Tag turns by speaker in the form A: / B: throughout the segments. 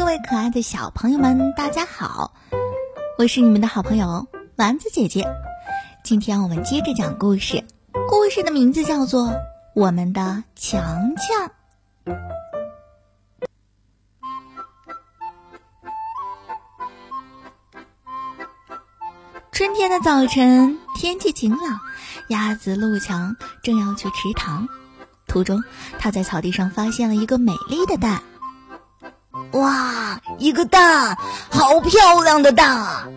A: 各位可爱的小朋友们，大家好！我是你们的好朋友丸子姐姐。今天我们接着讲故事，故事的名字叫做《我们的强强》。春天的早晨，天气晴朗，鸭子陆强正要去池塘。途中，他在草地上发现了一个美丽的蛋。
B: 哇，一个蛋，好漂亮的蛋啊！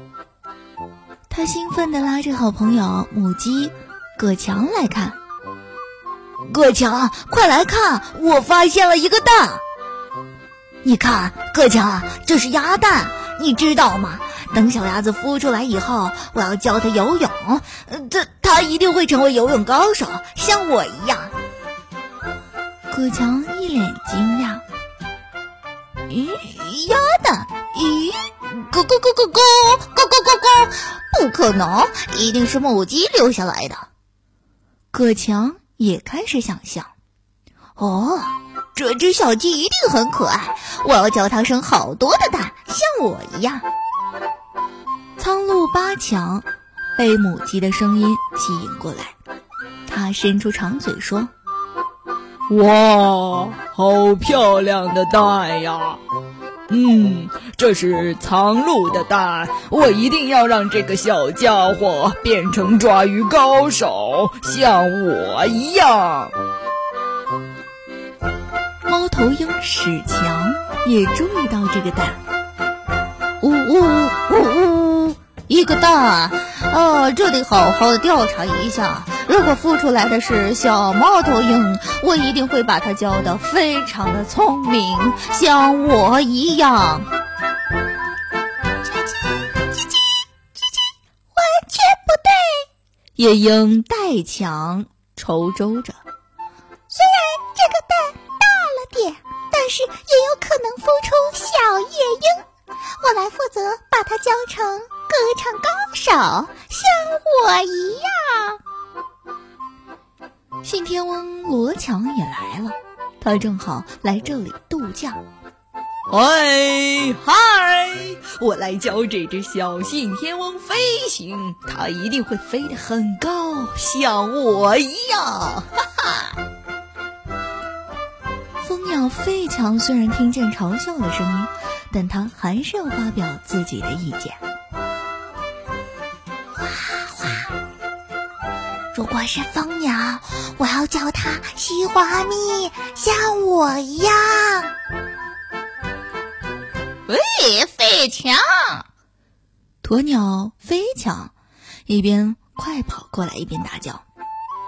A: 他兴奋地拉着好朋友母鸡葛强来看。
B: 葛强，快来看，我发现了一个蛋！你看，葛强，这是鸭蛋，你知道吗？等小鸭子孵出来以后，我要教它游泳，它它一定会成为游泳高手，像我一样。
A: 葛强一脸惊讶。
B: 咦，鸭蛋？咦，咕咕咕咕咕咕咕咕咕，不可能，一定是母鸡留下来的。
A: 葛强也开始想象，
B: 哦，这只小鸡一定很可爱，我要教它生好多的蛋，像我一样。
A: 苍鹭八强被母鸡的声音吸引过来，它伸出长嘴说。
C: 哇，好漂亮的蛋呀！嗯，这是藏鹭的蛋，我一定要让这个小家伙变成抓鱼高手，像我一样。
A: 猫头鹰史强也注意到这个蛋，
B: 呜呜呜呜，一个蛋，啊，这得好好的调查一下。如果孵出来的是小猫头鹰，我一定会把它教得非常的聪明，像我一样。
D: 完全不对。
A: 夜莺代强愁周着，
D: 虽然这个蛋大了点，但是也有可能孵出小夜莺。我来负责把它教成歌唱高手，像我一样。
A: 信天翁罗强也来了，他正好来这里度假。
C: 嗨嗨，我来教这只小信天翁飞行，它一定会飞得很高，像我一样。哈哈！
A: 蜂鸟费强虽然听见嘲笑的声音，但他还是要发表自己的意见。
D: 如果是蜂鸟，我要叫它西花蜜，像我一样。
B: 喂，飞强！
A: 鸵鸟飞强一边快跑过来，一边大叫：“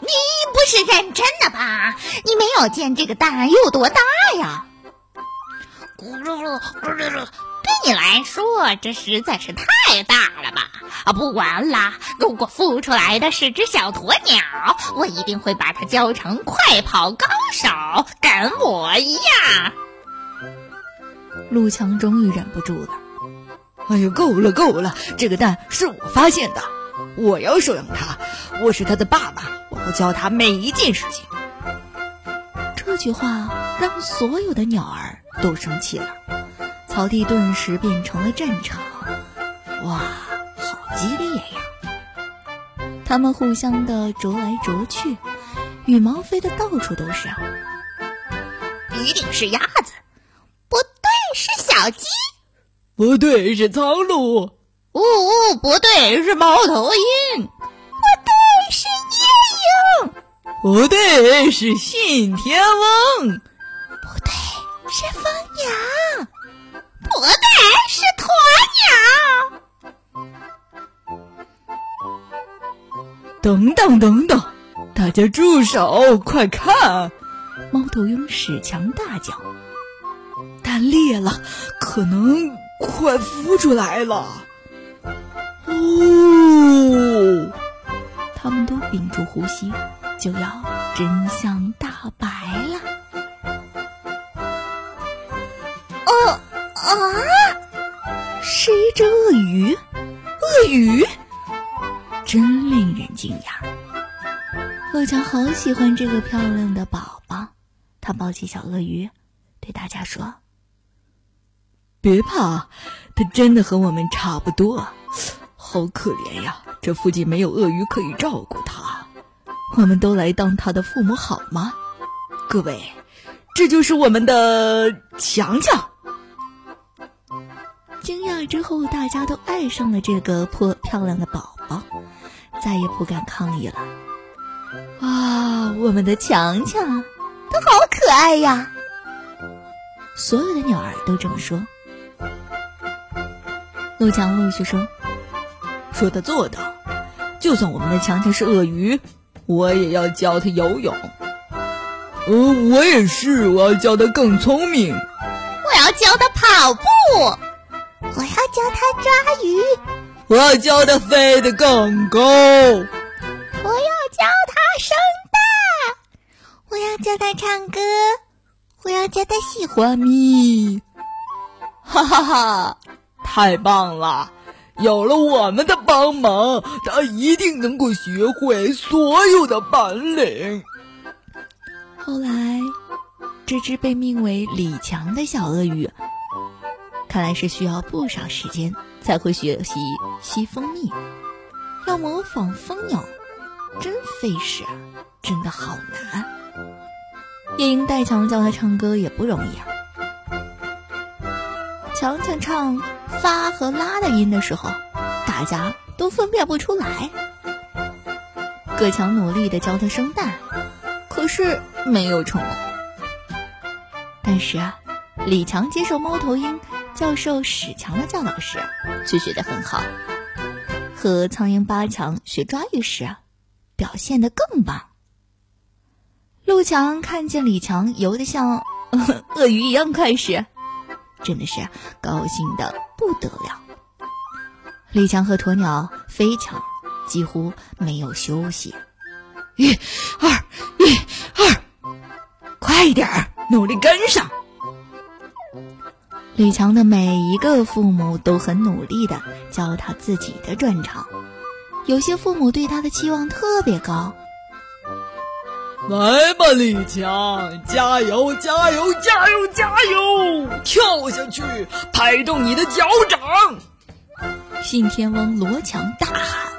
D: 你不是认真的吧？你没有见这个蛋有多大呀？”
B: 咕噜噜，咕噜噜。你来说，这实在是太大了吧？啊，不管了，如果孵出来的是只小鸵鸟，我一定会把它教成快跑高手，跟我一样。
A: 陆强终于忍不住了，
C: 哎呦，够了够了！这个蛋是我发现的，我要收养它，我是它的爸爸，我要教它每一件事情。
A: 这句话让所有的鸟儿都生气了。草地顿时变成了战场，哇，好激烈呀！它们互相的啄来啄去，羽毛飞得到处都是。
B: 一定是鸭子，不对，是小鸡，
C: 不对，是苍鹭，
B: 呜呜，不对，是猫头鹰，
D: 不对，是夜莺，
C: 不对，是信天翁，
D: 不对，是蜂鸟。
B: 不对，是鸵
C: 鸟。等等等等，大家住手！快看，
A: 猫头鹰史强大叫：“
C: 蛋裂了，可能快孵出来了！”哦，
A: 他们都屏住呼吸，就要真相大白鱼真令人惊讶。乐强好喜欢这个漂亮的宝宝，他抱起小鳄鱼，对大家说：“
C: 别怕，它真的和我们差不多。好可怜呀，这附近没有鳄鱼可以照顾它。我们都来当它的父母好吗？各位，这就是我们的强强。
A: 之后，大家都爱上了这个破漂亮的宝宝，再也不敢抗议了。啊，我们的强强，
B: 它好可爱呀！
A: 所有的鸟儿都这么说。陆强陆续说：“
C: 说的做到，就算我们的强强是鳄鱼，我也要教他游泳。呃，我也是，我要教他更聪明。
B: 我要教他跑步，
D: 我要教他抓鱼，
C: 我要教他飞得更高，我
D: 要教他生蛋，
B: 我要教他唱歌。”
A: 我要教他喜欢咪，
C: 哈哈哈！太棒了！有了我们的帮忙，他一定能够学会所有的本领。
A: 后来，这只被命为李强的小鳄鱼，看来是需要不少时间才会学习吸蜂蜜。要模仿蜂鸟，真费事啊，真的好难。夜莺带强教他唱歌也不容易啊。强强唱发和拉的音的时候，大家都分辨不出来。葛强努力的教他生蛋，可是没有成功。但是啊，李强接受猫头鹰教授史强的教导时，却学得很好。和苍蝇八强学抓鱼时，表现得更棒。陆强看见李强游得像 鳄鱼一样快时，真的是高兴的不得了。李强和鸵鸟飞抢，几乎没有休息。
C: 一、二、一、二，快点儿，努力跟上！
A: 李强的每一个父母都很努力的教他自己的专长，有些父母对他的期望特别高。
C: 来吧，李强，加油，加油，加油，加油！跳下去，拍动你的脚掌！
A: 信天翁罗强大喊。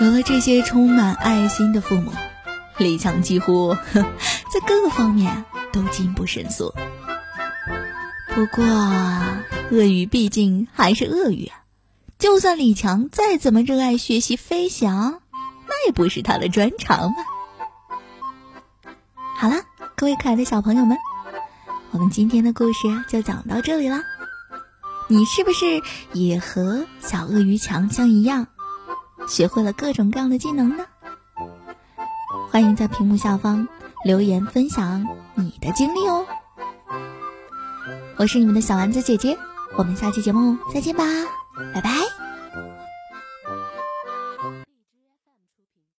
A: 有了这些充满爱心的父母，李强几乎在各个方面都进步神速。不过，鳄鱼毕竟还是鳄鱼啊，就算李强再怎么热爱学习飞翔。那也不是他的专长嘛。好了，各位可爱的小朋友们，我们今天的故事就讲到这里了。你是不是也和小鳄鱼强强一样，学会了各种各样的技能呢？欢迎在屏幕下方留言分享你的经历哦。我是你们的小丸子姐姐，我们下期节目再见吧，拜拜。